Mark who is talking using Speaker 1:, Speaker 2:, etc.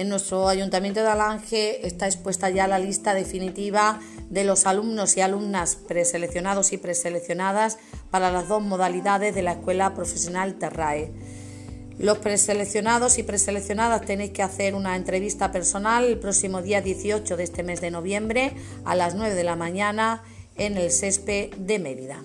Speaker 1: En nuestro Ayuntamiento de Alange está expuesta ya la lista definitiva de los alumnos y alumnas preseleccionados y preseleccionadas para las dos modalidades de la Escuela Profesional Terrae. Los preseleccionados y preseleccionadas tenéis que hacer una entrevista personal el próximo día 18 de este mes de noviembre a las 9 de la mañana en el SESPE de Mérida.